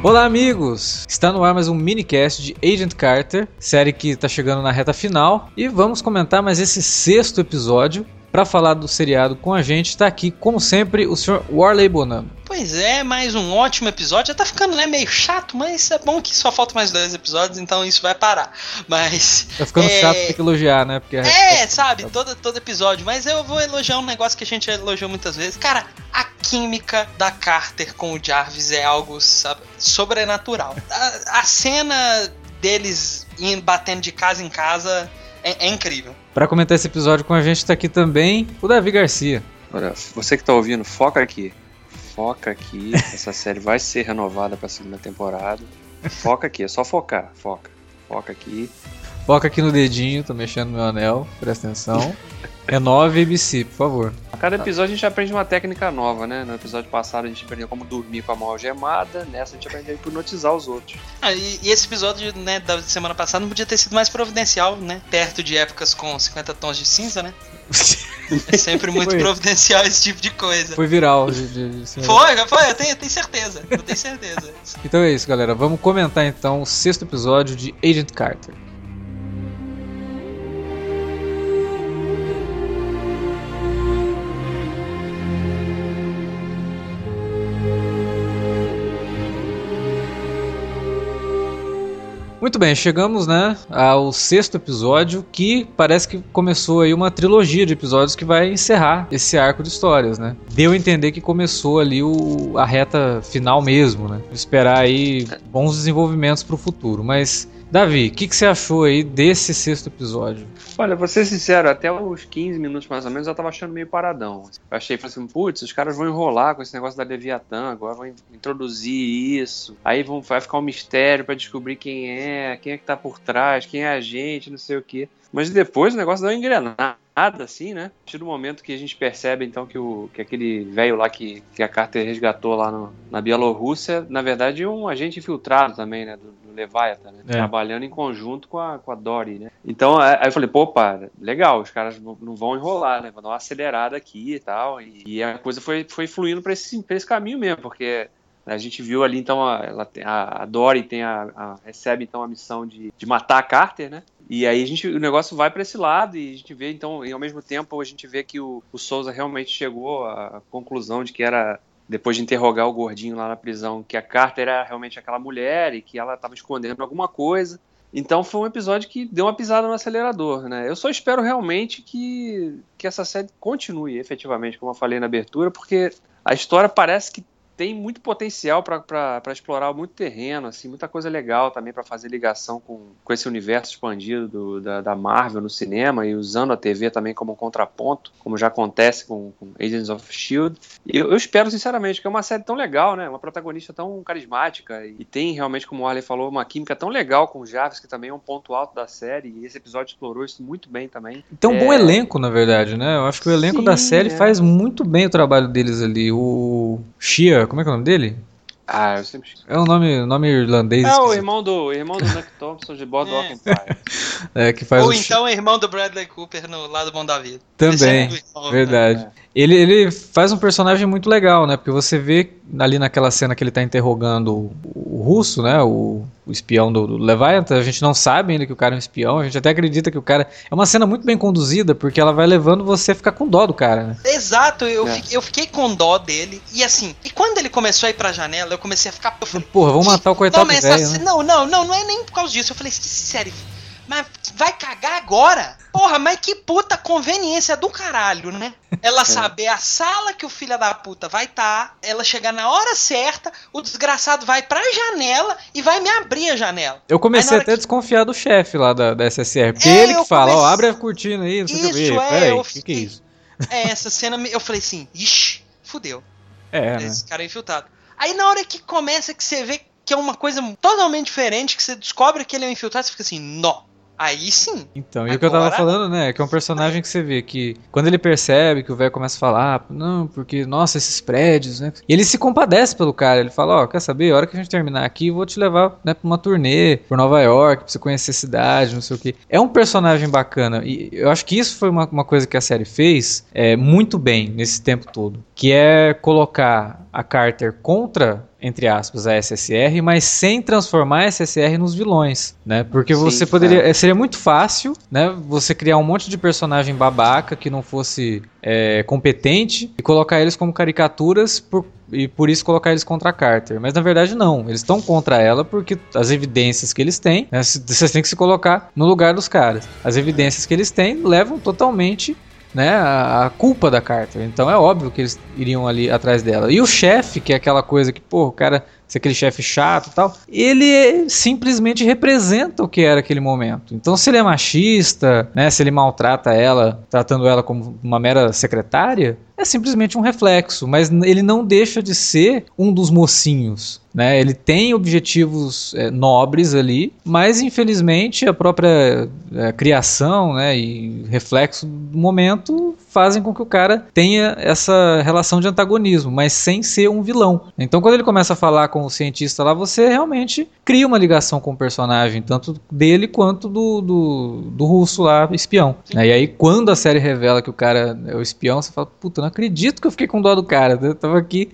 Olá, amigos! Está no ar mais um minicast de Agent Carter, série que está chegando na reta final, e vamos comentar mais esse sexto episódio. Para falar do seriado com a gente, está aqui, como sempre, o Sr. Warley Bonham. Pois é, mais um ótimo episódio. Já tá ficando né, meio chato, mas é bom que só faltam mais dois episódios, então isso vai parar. Mas. Tá ficando é... chato ter que elogiar, né? Porque é, sabe, todo, todo episódio. Mas eu vou elogiar um negócio que a gente elogiou muitas vezes. Cara, a química da Carter com o Jarvis é algo sabe, sobrenatural. A, a cena deles indo batendo de casa em casa é, é incrível. Para comentar esse episódio com a gente tá aqui também o Davi Garcia. Olha, você que tá ouvindo, foca aqui. Foca aqui. Essa série vai ser renovada para a segunda temporada. Foca aqui, é só focar. Foca. Foca aqui. Foca aqui no dedinho, tô mexendo no meu anel, presta atenção. Renove ABC, por favor. A cada episódio a gente aprende uma técnica nova, né? No episódio passado a gente aprendeu como dormir com a mão algemada, nessa a gente aprendeu a hipnotizar os outros. Ah, e, e, esse episódio né, da semana passada não podia ter sido mais providencial, né? Perto de épocas com 50 tons de cinza, né? é sempre muito foi. providencial esse tipo de coisa. Foi viral. De, de, de foi, foi, eu tenho, eu tenho certeza. Eu tenho certeza. então é isso, galera. Vamos comentar então o sexto episódio de Agent Carter. Muito bem, chegamos, né, ao sexto episódio, que parece que começou aí uma trilogia de episódios que vai encerrar esse arco de histórias, né? Deu a entender que começou ali o, a reta final mesmo, né? Esperar aí bons desenvolvimentos para o futuro, mas Davi, o que, que, você achou aí desse sexto episódio? Olha, vou ser sincero, até uns 15 minutos mais ou menos eu tava achando meio paradão. Eu achei, falei assim, putz, os caras vão enrolar com esse negócio da Leviatã, agora vão introduzir isso. Aí vão, vai ficar um mistério para descobrir quem é, quem é que tá por trás, quem é a gente, não sei o quê. Mas depois o negócio deu uma engrenada, assim, né? A partir do momento que a gente percebe, então, que, o, que aquele velho lá que, que a Carter resgatou lá no, na Bielorrússia, na verdade, é um agente infiltrado também, né? Do Leviathan, né? É. Trabalhando em conjunto com a, com a Dory, né? Então, aí eu falei, pô, pá, legal, os caras não vão enrolar, né? Vão dar uma acelerada aqui e tal. E, e a coisa foi, foi fluindo para esse, pra esse caminho mesmo, porque a gente viu ali, então, a, ela, a, a Dory tem a, a, recebe, então, a missão de, de matar a Carter, né? E aí a gente, o negócio vai para esse lado e a gente vê, então, e ao mesmo tempo a gente vê que o, o Souza realmente chegou à conclusão de que era depois de interrogar o gordinho lá na prisão, que a Carter era realmente aquela mulher e que ela estava escondendo alguma coisa. Então foi um episódio que deu uma pisada no acelerador, né? Eu só espero realmente que, que essa série continue efetivamente, como eu falei na abertura, porque a história parece que tem muito potencial para explorar muito terreno, assim, muita coisa legal também para fazer ligação com, com esse universo expandido do, da, da, Marvel no cinema e usando a TV também como um contraponto, como já acontece com, com Agents of Shield. E eu, eu, espero sinceramente que é uma série tão legal, né? Uma protagonista tão carismática e tem realmente, como o Arley falou, uma química tão legal com o Jarvis, que também é um ponto alto da série. E esse episódio explorou isso muito bem também. Tem um é... bom elenco, na verdade, né? Eu acho que o elenco Sim, da série é. faz muito bem o trabalho deles ali. O Shia como é que é o nome dele? Ah, eu sempre É um nome, nome irlandês. É o irmão do, irmão do Nuck Thompson de Boardwalk é. Empire. É, que faz Ou então é irmão do Bradley Cooper no Lado Bom da Vida. Também, é verdade. É. Ele, ele faz um personagem muito legal, né? Porque você vê ali naquela cena que ele tá interrogando o, o russo, né? O, o espião do, do Leviathan, a gente não sabe ainda que o cara é um espião, a gente até acredita que o cara. É uma cena muito bem conduzida, porque ela vai levando você a ficar com dó do cara, né? Exato, eu, é. fiquei, eu fiquei com dó dele. E assim, e quando ele começou a ir pra janela, eu comecei a ficar. Eu falei, Porra, vamos matar o coitado do velho, né? Não, não, não, não é nem por causa disso. Eu falei, sério, mas vai cagar agora? Porra, mas que puta conveniência do caralho, né? Ela é. saber a sala que o filho da puta vai estar, tá, ela chegar na hora certa, o desgraçado vai pra janela e vai me abrir a janela. Eu comecei até que... a desconfiar do chefe lá da, da SSR, porque é, ele que fala, ó, abre a cortina aí, não sei o que. É, Peraí, o que, que é isso? É, essa cena, eu falei assim, ixi, fudeu. É, né? Esse né? cara é infiltrado. Aí na hora que começa que você vê que é uma coisa totalmente diferente, que você descobre que ele é um infiltrado, você fica assim, nó. Aí sim. Então, e Agora... o que eu tava falando, né, é que é um personagem que você vê que quando ele percebe que o velho começa a falar, não, porque, nossa, esses prédios, né? E ele se compadece pelo cara, ele fala, ó, oh, quer saber, a hora que a gente terminar aqui, vou te levar, né, pra uma turnê por Nova York, pra você conhecer a cidade, não sei o que. É um personagem bacana, e eu acho que isso foi uma, uma coisa que a série fez é, muito bem nesse tempo todo, que é colocar a Carter contra entre aspas, a SSR, mas sem transformar a SSR nos vilões, né? Porque Sim, você poderia, é. seria muito fácil, né? Você criar um monte de personagem babaca que não fosse é, competente e colocar eles como caricaturas por, e por isso colocar eles contra a Carter. Mas na verdade não, eles estão contra ela porque as evidências que eles têm, né? vocês têm que se colocar no lugar dos caras. As evidências que eles têm levam totalmente né, a, culpa da Carter. Então é óbvio que eles iriam ali atrás dela. E o chefe, que é aquela coisa que, pô, o cara ser aquele chefe chato e tal, ele simplesmente representa o que era aquele momento. Então, se ele é machista, né, se ele maltrata ela, tratando ela como uma mera secretária, é simplesmente um reflexo, mas ele não deixa de ser um dos mocinhos. Né? Ele tem objetivos é, nobres ali, mas infelizmente a própria é, criação né, e reflexo do momento fazem com que o cara tenha essa relação de antagonismo, mas sem ser um vilão. Então, quando ele começa a falar com o cientista lá, você realmente cria uma ligação com o personagem, tanto dele quanto do, do, do russo lá, espião. E aí, quando a série revela que o cara é o espião, você fala, puta, não acredito que eu fiquei com dó do cara. Eu tava aqui,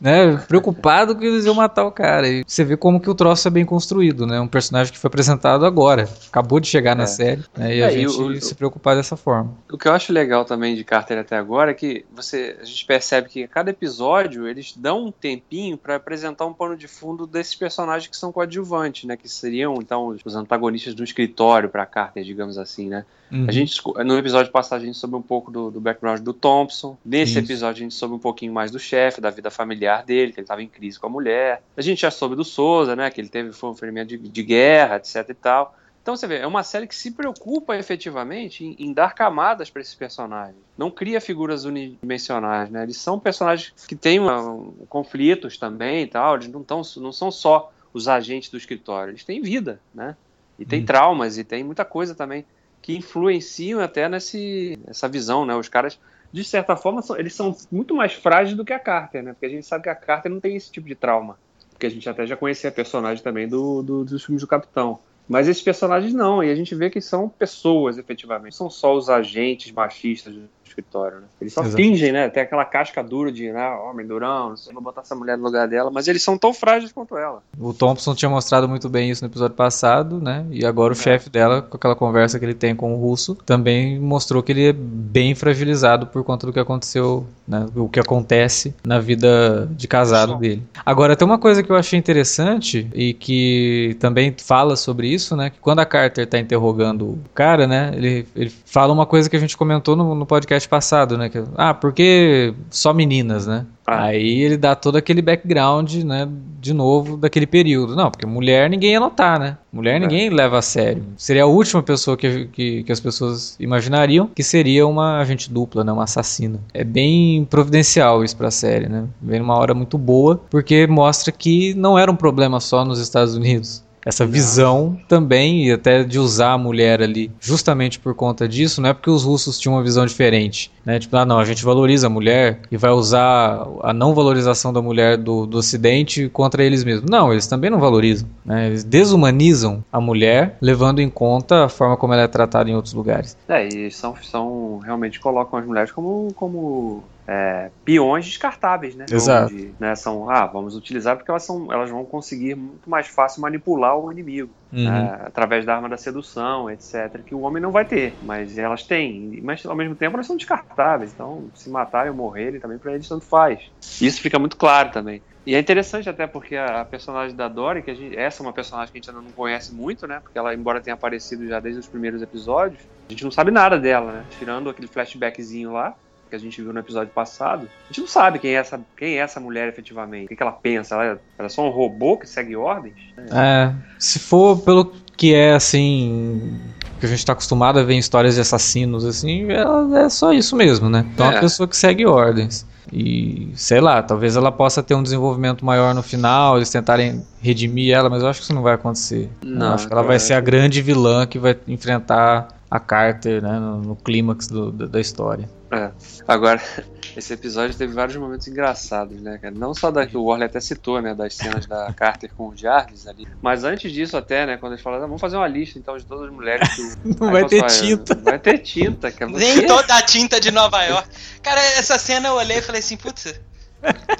né, preocupado que eles iam matar o cara. E você vê como que o troço é bem construído, né? Um personagem que foi apresentado agora, acabou de chegar é. na série, né, e é, a gente o, se preocupar dessa forma. O que eu acho legal também de Carter até agora é que você, a gente percebe que a cada episódio eles dão um tempinho para apresentar um pano de fundo desses personagens que são coadjuvantes, né? Que seriam então os antagonistas do escritório para Carter, digamos assim, né? Uhum. A gente, no episódio passado, a gente soube um pouco do, do background do Thompson. Nesse Isso. episódio, a gente soube um pouquinho mais do chefe, da vida familiar dele, que ele estava em crise com a mulher. A gente já soube do Souza, né? Que ele teve foi um ferimento de, de guerra, etc e tal. Então você vê, é uma série que se preocupa efetivamente em, em dar camadas para esses personagens. Não cria figuras unidimensionais, né? Eles são personagens que têm uma, conflitos também e tal. Eles não, tão, não são só os agentes do escritório, eles têm vida, né? E tem hum. traumas e tem muita coisa também que influenciam até nesse, nessa visão, né? Os caras, de certa forma, são, eles são muito mais frágeis do que a Carter, né? Porque a gente sabe que a Carter não tem esse tipo de trauma. Porque a gente até já conhecia a personagem também do, do, dos filmes do Capitão. Mas esses personagens não, e a gente vê que são pessoas, efetivamente. Não são só os agentes machistas escritório, né? Eles só Exato. fingem, né? Tem aquela casca dura de, né, homem durão, não sei, vou botar essa mulher no lugar dela, mas eles são tão frágeis quanto ela. O Thompson tinha mostrado muito bem isso no episódio passado, né? E agora o é. chefe dela, com aquela conversa que ele tem com o russo, também mostrou que ele é bem fragilizado por conta do que aconteceu, né? O que acontece na vida de casado dele. Agora, tem uma coisa que eu achei interessante e que também fala sobre isso, né? Que quando a Carter tá interrogando o cara, né? Ele, ele fala uma coisa que a gente comentou no, no podcast podcast passado, né? Que, ah, porque só meninas, né? Ah. Aí ele dá todo aquele background, né? De novo, daquele período. Não, porque mulher ninguém ia notar, né? Mulher é. ninguém leva a sério. Seria a última pessoa que, que, que, as pessoas imaginariam que seria uma agente dupla, né? Uma assassina. É bem providencial isso pra série, né? Vem numa hora muito boa, porque mostra que não era um problema só nos Estados Unidos essa visão também, e até de usar a mulher ali, justamente por conta disso, não é porque os russos tinham uma visão diferente, né? Tipo, ah, não, a gente valoriza a mulher e vai usar a não valorização da mulher do, do ocidente contra eles mesmos. Não, eles também não valorizam, né? Eles desumanizam a mulher, levando em conta a forma como ela é tratada em outros lugares. É, e são, são realmente colocam as mulheres como, como é, peões descartáveis, né? Exato. Né, são, ah, vamos utilizar porque elas, são, elas vão conseguir muito mais fácil manipular o inimigo. Uhum. Né, através da arma da sedução, etc., que o homem não vai ter, mas elas têm. Mas ao mesmo tempo elas são descartáveis, então se matarem ou morrerem também para eles tanto faz. Isso fica muito claro também. E é interessante até porque a, personagem da Dory, que gente, essa é uma personagem que a gente ainda não conhece muito, né? Porque ela, embora tenha aparecido já desde os primeiros episódios, a gente não sabe nada dela, né? Tirando aquele flashbackzinho lá que a gente viu no episódio passado, a gente não sabe quem é essa, quem é essa mulher efetivamente. O que, que ela pensa? Ela, ela é só um robô que segue ordens? É, se for pelo que é assim que a gente está acostumado a ver em histórias de assassinos assim, ela é só isso mesmo, né? Então é uma pessoa que segue ordens. E sei lá, talvez ela possa ter um desenvolvimento maior no final, eles tentarem redimir ela, mas eu acho que isso não vai acontecer. Não, eu acho que ela vai ser a grande vilã que vai enfrentar a Carter né, no, no clímax da, da história. É. Agora, esse episódio teve vários momentos engraçados, né, cara? Não só da que o Warley até citou, né, das cenas da Carter com o Jarvis ali, mas antes disso até, né, quando eles falaram, ah, vamos fazer uma lista então de todas as mulheres que. Não vai ter tinta. Vai ter tinta, cara. Nem toda a tinta de Nova York. Cara, essa cena eu olhei e falei assim, putz,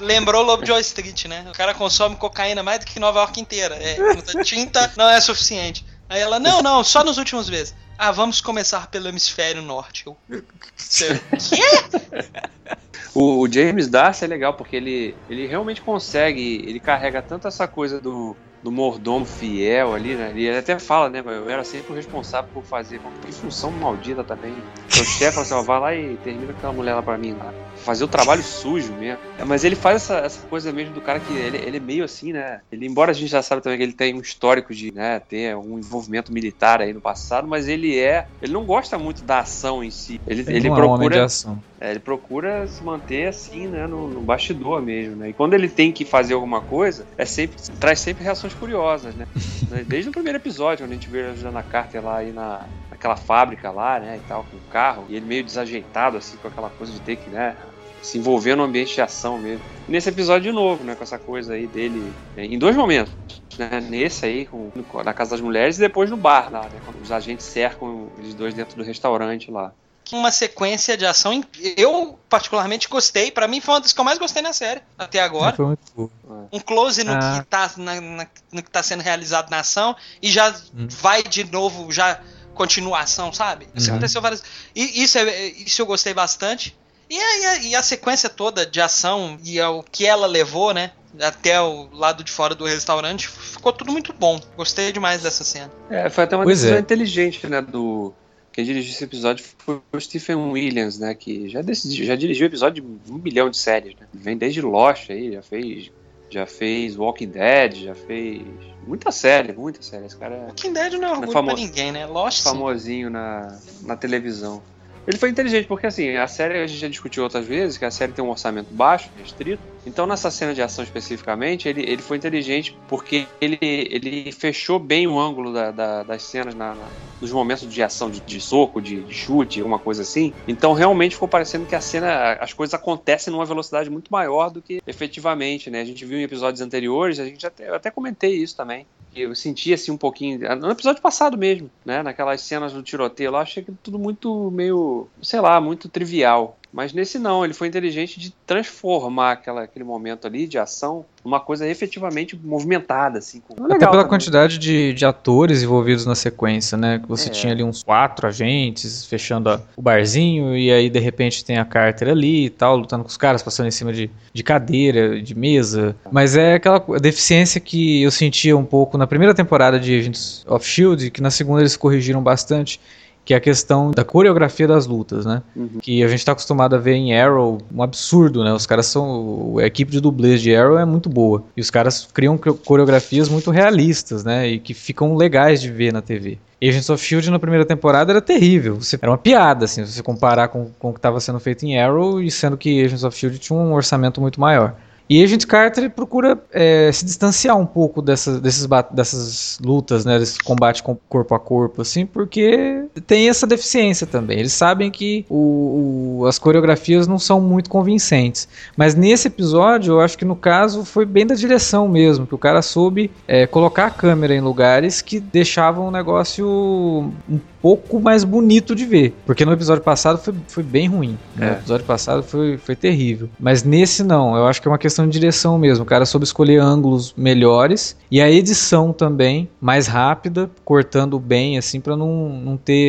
Lembrou Lobo de Wall Street, né? O cara consome cocaína mais do que Nova York inteira. É, tinta não é suficiente. Aí ela, não, não, só nos últimos meses. Ah, vamos começar pelo hemisfério norte. Eu, o, o, James Darcy é legal porque ele, ele realmente consegue, ele carrega tanto essa coisa do, do mordomo fiel ali, né? Ele até fala, né? Eu era sempre o responsável por fazer. Que função maldita também. O chefe fala assim: ó, vai lá e termina aquela mulher lá pra mim lá. Fazer o trabalho sujo mesmo. É, mas ele faz essa, essa coisa mesmo do cara que ele, ele é meio assim, né? Ele, embora a gente já sabe também que ele tem um histórico de né, ter um envolvimento militar aí no passado, mas ele é. Ele não gosta muito da ação em si. Ele, ele procura. É, ele procura se manter assim, né, no, no, bastidor mesmo, né? E quando ele tem que fazer alguma coisa, é sempre traz sempre reações curiosas, né? Desde o primeiro episódio, onde a gente vê ajudando a Carter lá aí na, naquela fábrica lá, né, e tal, com o carro, e ele meio desajeitado assim com aquela coisa de ter que, né, se envolver no ambiente de ação mesmo. E nesse episódio de novo, né, com essa coisa aí dele, né, em dois momentos, né, nesse aí, com, na casa das mulheres e depois no bar lá, né, quando os agentes cercam eles dois dentro do restaurante lá uma sequência de ação. Eu, particularmente, gostei. para mim, foi uma das que eu mais gostei na série, até agora. Foi muito Um close no, ah. que tá, na, na, no que tá sendo realizado na ação e já hum. vai de novo, já continuação, sabe? Isso uhum. aconteceu várias. E isso, é, isso eu gostei bastante. E a, e a, sequência toda de ação e o que ela levou, né? Até o lado de fora do restaurante, ficou tudo muito bom. Gostei demais dessa cena. É, foi até uma pois decisão é. inteligente, né? Do, quem dirigiu esse episódio foi o Stephen Williams, né? Que já, decidiu, já dirigiu episódio de um bilhão de séries, né? Vem desde Lost aí, já fez. Já fez Walking Dead, já fez. Muita série, muita série. Esse cara é. Walking Dead não é orgulho famo... pra ninguém, né? Lost. Famosinho na, na televisão. Ele foi inteligente, porque assim, a série a gente já discutiu outras vezes, que a série tem um orçamento baixo, restrito. Então, nessa cena de ação especificamente, ele, ele foi inteligente porque ele, ele fechou bem o ângulo da, da, das cenas na, na, nos momentos de ação, de, de soco, de, de, chute, alguma coisa assim. Então, realmente ficou parecendo que a cena, as coisas acontecem numa velocidade muito maior do que efetivamente, né? A gente viu em episódios anteriores, a gente até, eu até comentei isso também eu senti assim um pouquinho. No episódio passado mesmo, né? Naquelas cenas do tiroteio lá, achei que tudo muito meio, sei lá, muito trivial. Mas nesse não, ele foi inteligente de transformar aquela, aquele momento ali de ação numa coisa efetivamente movimentada, assim. Com... Até pela também. quantidade de, de atores envolvidos na sequência, né? Você é. tinha ali uns quatro agentes fechando a, o barzinho e aí de repente tem a Carter ali e tal, lutando com os caras, passando em cima de, de cadeira, de mesa. Mas é aquela deficiência que eu sentia um pouco na primeira temporada de Agents of S.H.I.E.L.D., que na segunda eles corrigiram bastante que é a questão da coreografia das lutas, né? Uhum. Que a gente está acostumado a ver em Arrow um absurdo, né? Os caras são. A equipe de dublês de Arrow é muito boa. E os caras criam coreografias muito realistas, né? E que ficam legais de ver na TV. Agents of Shield na primeira temporada era terrível. Você, era uma piada, assim, se você comparar com, com o que estava sendo feito em Arrow, e sendo que Agents of Shield tinha um orçamento muito maior. E Agent Carter procura é, se distanciar um pouco dessas, desses, dessas lutas, né, desse combate com corpo a corpo, assim, porque tem essa deficiência também. Eles sabem que o, o, as coreografias não são muito convincentes. Mas nesse episódio, eu acho que no caso foi bem da direção mesmo, que o cara soube é, colocar a câmera em lugares que deixavam o negócio um pouco mais bonito de ver. Porque no episódio passado foi, foi bem ruim. Né? É. No episódio passado foi, foi terrível. Mas nesse não, eu acho que é uma questão de direção mesmo. O cara soube escolher ângulos melhores e a edição também mais rápida, cortando bem, assim, para não, não ter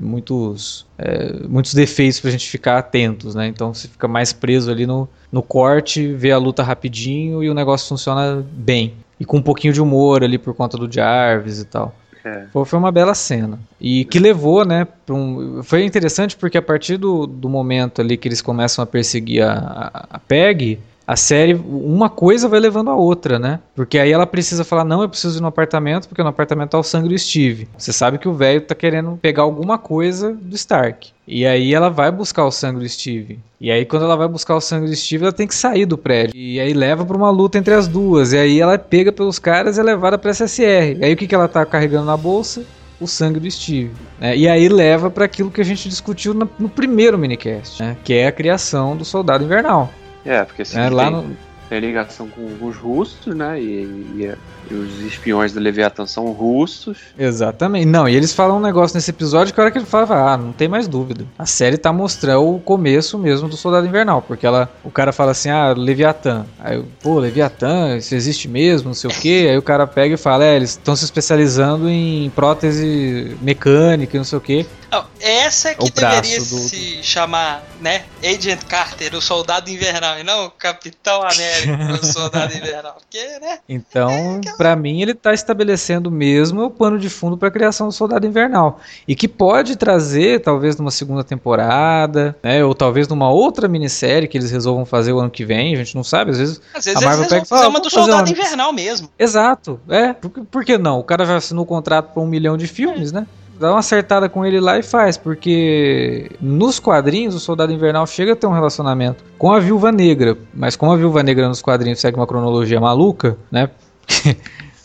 muitos. É, muitos defeitos pra gente ficar atentos, né? Então você fica mais preso ali no, no corte, vê a luta rapidinho e o negócio funciona bem. E com um pouquinho de humor ali por conta do Jarvis e tal. É. Foi uma bela cena. E que levou, né? Um, foi interessante porque a partir do, do momento ali que eles começam a perseguir a, a, a Peg, a série, uma coisa vai levando a outra, né? Porque aí ela precisa falar: não, eu preciso ir no apartamento, porque no apartamento tá o sangue do Steve. Você sabe que o velho tá querendo pegar alguma coisa do Stark. E aí ela vai buscar o sangue do Steve. E aí quando ela vai buscar o sangue do Steve, ela tem que sair do prédio. E aí leva para uma luta entre as duas. E aí ela é pega pelos caras e é levada para SSR. E aí o que, que ela tá carregando na bolsa? O sangue do Steve. Né? E aí leva para aquilo que a gente discutiu no, no primeiro minicast, né? que é a criação do Soldado Invernal. É, porque se é, lá no tem ligação com os russos, né? E, e, e, os espiões do Leviatã são russos. Exatamente. Não, e eles falam um negócio nesse episódio que a hora que ele fala, ah, não tem mais dúvida. A série tá mostrando o começo mesmo do Soldado Invernal, porque ela, o cara fala assim, ah, Leviatã. Aí, pô, Leviatã, isso existe mesmo, não sei o quê. Aí o cara pega e fala, é, eles estão se especializando em prótese mecânica, não sei o quê. Não, essa é que deveria do... se chamar, né? Agent Carter, o soldado invernal, e não o Capitão América, o soldado invernal. Porque, né? Então, é para mim, ele tá estabelecendo mesmo o pano de fundo para a criação do soldado invernal. E que pode trazer, talvez, numa segunda temporada, né? Ou talvez numa outra minissérie que eles resolvam fazer o ano que vem, a gente não sabe. Às vezes, Às vezes a Marvel pega e fala. uma do soldado invernal mesmo. Exato, é. Por, por que não? O cara já assinou o contrato para um milhão de filmes, é. né? Dá uma acertada com ele lá e faz, porque nos quadrinhos o Soldado Invernal chega a ter um relacionamento com a Viúva Negra, mas como a Viúva Negra nos quadrinhos segue uma cronologia maluca, né?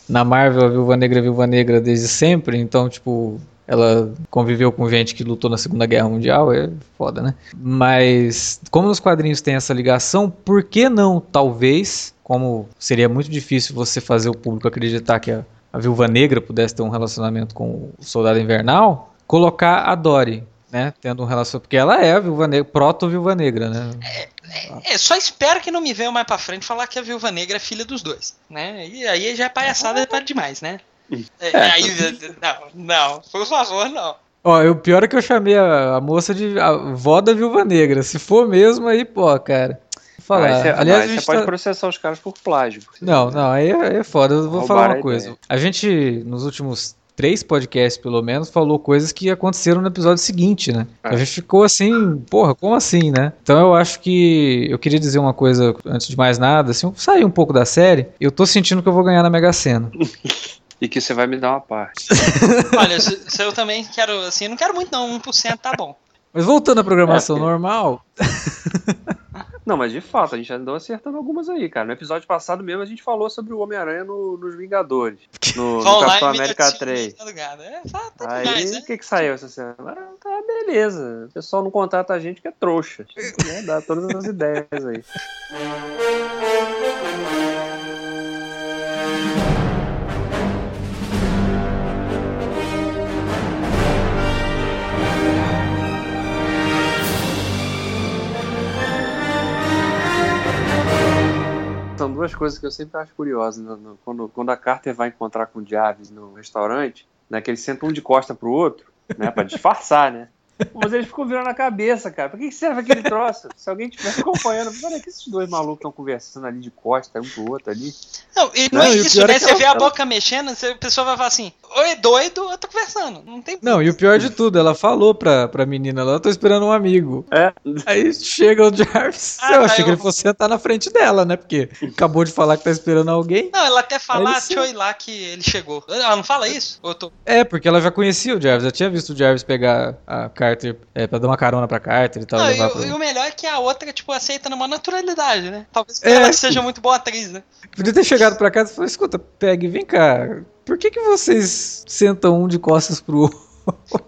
Na Marvel a Viúva Negra é Viúva Negra desde sempre, então tipo ela conviveu com gente que lutou na Segunda Guerra Mundial, é foda, né? Mas como nos quadrinhos tem essa ligação, por que não, talvez, como seria muito difícil você fazer o público acreditar que a a Viúva Negra pudesse ter um relacionamento com o Soldado Invernal, colocar a Dory, né, tendo um relacionamento, porque ela é a Viúva Negra, proto-Viúva Negra, né? É, é, é, só espero que não me venham mais pra frente falar que a Viúva Negra é filha dos dois, né? E aí já é palhaçada é demais, né? É, é, aí, não, não, por favor, não. Ó, o pior é que eu chamei a, a moça de a vó da Viúva Negra. Se for mesmo, aí, pô, cara falar. Aí cê, Aliás, você pode tá... processar os caras por plágio. Não, não, aí é, é foda. Eu vou falar uma coisa. Ideia. A gente, nos últimos três podcasts, pelo menos, falou coisas que aconteceram no episódio seguinte, né? É. A gente ficou assim, porra, como assim, né? Então eu acho que eu queria dizer uma coisa antes de mais nada, assim, sair um pouco da série. Eu tô sentindo que eu vou ganhar na Mega Sena. e que você vai me dar uma parte. Olha, se, se, eu também quero, assim, não quero muito não, 1% tá bom. Mas voltando à programação é, normal. Não, mas de fato, a gente andou acertando algumas aí, cara. No episódio passado mesmo a gente falou sobre o Homem-Aranha no, nos Vingadores. No, no Capitão América 3. Tá é, tá, tá aí, o né? que que saiu essa semana? Ah, tá, beleza. O pessoal não contrata a gente que é trouxa. Né? Dá todas as ideias aí. Duas coisas que eu sempre acho curiosas. No, no, quando, quando a Carter vai encontrar com o Jarvis no restaurante, né, que eles sentam um de costa pro outro, né, pra disfarçar, né? Mas eles ficam virando a cabeça, cara. Pra que serve aquele troço? Se alguém estiver acompanhando, olha que esses dois malucos estão conversando ali de costa, um pro outro ali. Não, e não, não é isso, né? É você vê a boca mexendo, a pessoa vai falar assim, oi, doido, eu tô conversando. Não tem Não, e o pior de tudo, ela falou pra, pra menina lá, eu tô esperando um amigo. É. Aí chega o Jarvis. Ah, eu tá, achei eu... que ele fosse sentar na frente dela, né? Porque acabou de falar que tá esperando alguém. Não, ela até fala, deixa eu ir lá que ele chegou. Ela não fala isso? Tô... É, porque ela já conhecia o Jarvis, já tinha visto o Jarvis pegar a Carter é, pra dar uma carona pra Carter e tal. Não, e, pro... e, o melhor é que a outra, tipo, aceita numa naturalidade, né? Talvez é, ela seja muito boa atriz, né? Podia ter chegado pra casa e falou, escuta, Peg, vem cá, por que, que vocês sentam um de costas pro outro?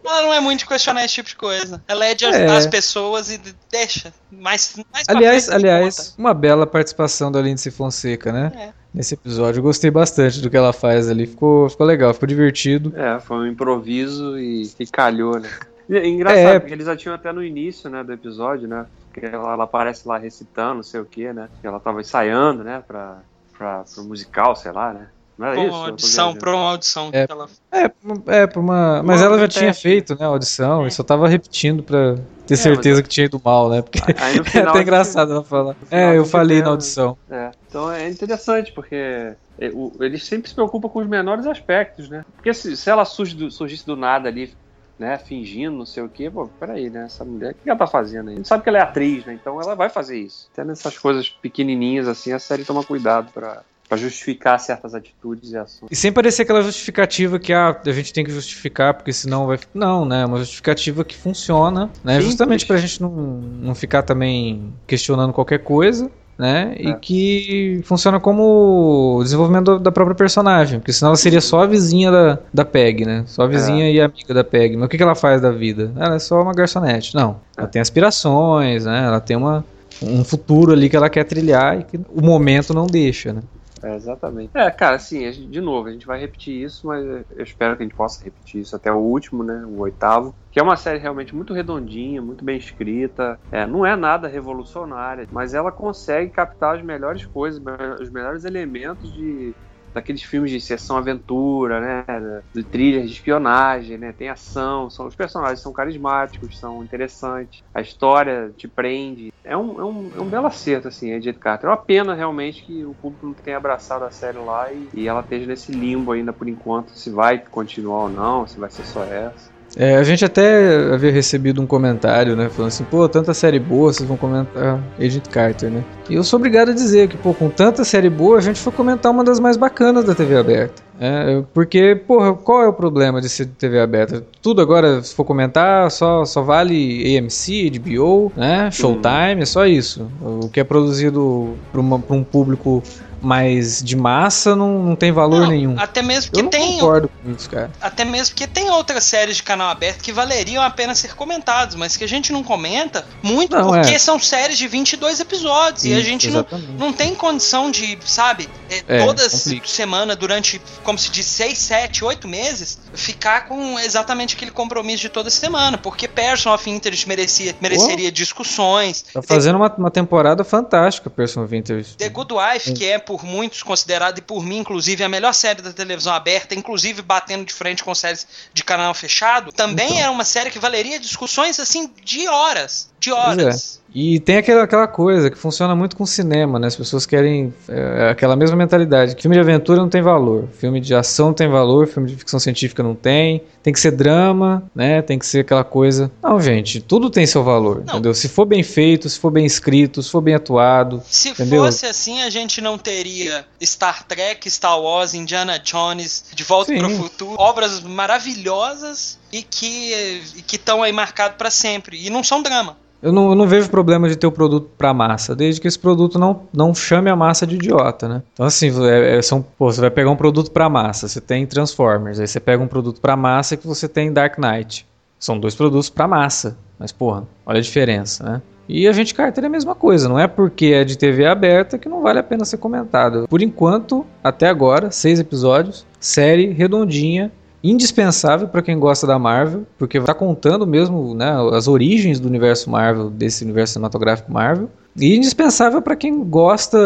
Ela não é muito de questionar esse tipo de coisa. Ela é de ajudar é. as pessoas e deixa. Mais, mais aliás, aliás uma bela participação da Lindsay Fonseca, né? É. Nesse episódio. Eu gostei bastante do que ela faz ali. Ficou, ficou legal, ficou divertido. É, foi um improviso e, e calhou, né? Engraçado, é. porque eles já tinham até no início, né, do episódio, né? Que ela, ela aparece lá recitando, não sei o que, né? Ela tava ensaiando, né, pra, pra, pro musical, sei lá, né? Não era isso? Uma audição, pra uma audição é, que ela... É, é pra uma... Mas ela já tinha feito, né, a audição, é. e só tava repetindo pra ter é, certeza que tinha ido mal, né? Porque aí no final, é até engraçado ela falar. É, eu falei na audição. É, então é interessante, porque é, eles sempre se preocupam com os menores aspectos, né? Porque se, se ela surge do, surgisse do nada ali, né, fingindo, não sei o quê, pô, peraí, né, essa mulher, o que ela tá fazendo aí? A gente sabe que ela é atriz, né, então ela vai fazer isso. Até nessas coisas pequenininhas assim, a série toma cuidado para para justificar certas atitudes e ações. E sem parecer aquela justificativa que ah, a gente tem que justificar porque senão vai. Não, né? Uma justificativa que funciona, né? Simples. Justamente pra gente não, não ficar também questionando qualquer coisa né? É. E que funciona como desenvolvimento da própria personagem, porque senão ela seria só a vizinha da, da Peg, né? Só a vizinha é. e amiga da Peg. Mas o que, que ela faz da vida? Ela é só uma garçonete. Não, ela tem aspirações, né? Ela tem uma um futuro ali que ela quer trilhar e que o momento não deixa, né? É, exatamente. É, cara, assim, de novo, a gente vai repetir isso, mas eu espero que a gente possa repetir isso até o último, né? O oitavo. Que é uma série realmente muito redondinha, muito bem escrita. É, não é nada revolucionária, mas ela consegue captar as melhores coisas, os melhores elementos de, daqueles filmes de sessão aventura, né? De trilhas de espionagem, né? Tem ação, são, os personagens são carismáticos, são interessantes, a história te prende. É um, é um, é um belo acerto, assim, Jade Carter. É uma pena realmente que o público não tenha abraçado a série lá e, e ela esteja nesse limbo ainda por enquanto, se vai continuar ou não, se vai ser só essa. É, a gente até havia recebido um comentário, né? Falando assim, pô, tanta série boa, vocês vão comentar Agent Carter, né? E eu sou obrigado a dizer que, pô, com tanta série boa, a gente foi comentar uma das mais bacanas da TV aberta. É, porque, porra, qual é o problema de ser TV aberta? Tudo agora, se for comentar, só, só vale AMC, HBO, né? Showtime, é só isso. O que é produzido para um público mas de massa não, não tem valor não, nenhum. Até mesmo que eu não tem. concordo com isso, cara. Até mesmo que tem outras séries de canal aberto que valeriam a pena ser comentadas, mas que a gente não comenta muito não, porque é. são séries de 22 episódios isso, e a gente não, não tem condição de, sabe, é, é, toda semana durante, como se diz, 6, 7, 8 meses, ficar com exatamente aquele compromisso de toda semana, porque Person of Interest merecia, mereceria oh. discussões. Tá fazendo uma, uma temporada fantástica, Person of Interest. The Good Wife, que é por muitos considerada, e por mim, inclusive, a melhor série da televisão aberta, inclusive batendo de frente com séries de canal fechado, também então. era uma série que valeria discussões assim de horas. De horas. E tem aquela, aquela coisa que funciona muito com cinema, né? As pessoas querem é, aquela mesma mentalidade. Filme de aventura não tem valor, filme de ação não tem valor, filme de ficção científica não tem. Tem que ser drama, né? Tem que ser aquela coisa. Não, gente, tudo tem seu valor, não. entendeu? Se for bem feito, se for bem escrito, se for bem atuado. Se entendeu? fosse assim, a gente não teria Star Trek, Star Wars, Indiana Jones, De Volta para o Futuro, obras maravilhosas e que estão aí marcadas para sempre. E não são drama. Eu não, eu não, vejo problema de ter o produto para massa, desde que esse produto não, não chame a massa de idiota, né? Então, assim, é, é, são, pô, você vai pegar um produto para massa, você tem Transformers, aí você pega um produto para massa que você tem Dark Knight. São dois produtos para massa, mas, porra, olha a diferença, né? E a gente Carter é a mesma coisa, não é porque é de TV aberta que não vale a pena ser comentado. Por enquanto, até agora, seis episódios, série redondinha, indispensável para quem gosta da Marvel, porque está contando mesmo né, as origens do universo Marvel, desse universo cinematográfico Marvel. E indispensável para quem gosta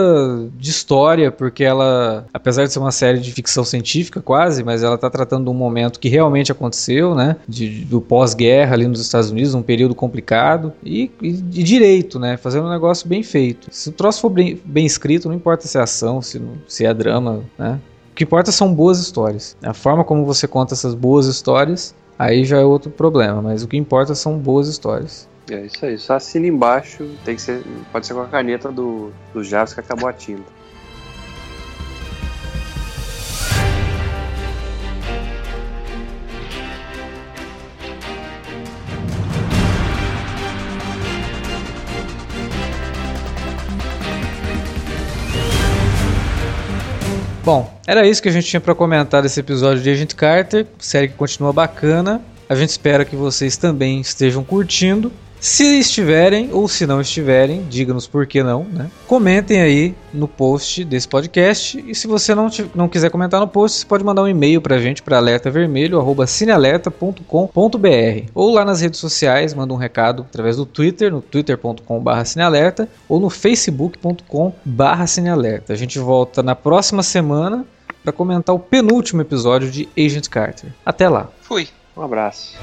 de história, porque ela, apesar de ser uma série de ficção científica quase, mas ela está tratando de um momento que realmente aconteceu, né? De, do pós-guerra ali nos Estados Unidos, um período complicado. E, e, de direito, né? Fazendo um negócio bem feito. Se o troço for bem, bem escrito, não importa se é ação, se, se é drama, né? O que importa são boas histórias. A forma como você conta essas boas histórias, aí já é outro problema, mas o que importa são boas histórias. É isso aí, só assina embaixo, tem que ser, pode ser com a caneta do, do que acabou a tinta. Era isso que a gente tinha para comentar desse episódio de Agent Carter, série que continua bacana. A gente espera que vocês também estejam curtindo. Se estiverem ou se não estiverem, diga-nos por que não, né? Comentem aí no post desse podcast. E se você não, não quiser comentar no post, você pode mandar um e-mail pra gente para alertavermelho@cinealerta.com.br ou lá nas redes sociais, manda um recado através do Twitter, no twitter.com/cinealerta ou no facebook.com/cinealerta. A gente volta na próxima semana para comentar o penúltimo episódio de Agent Carter. Até lá. Fui. Um abraço.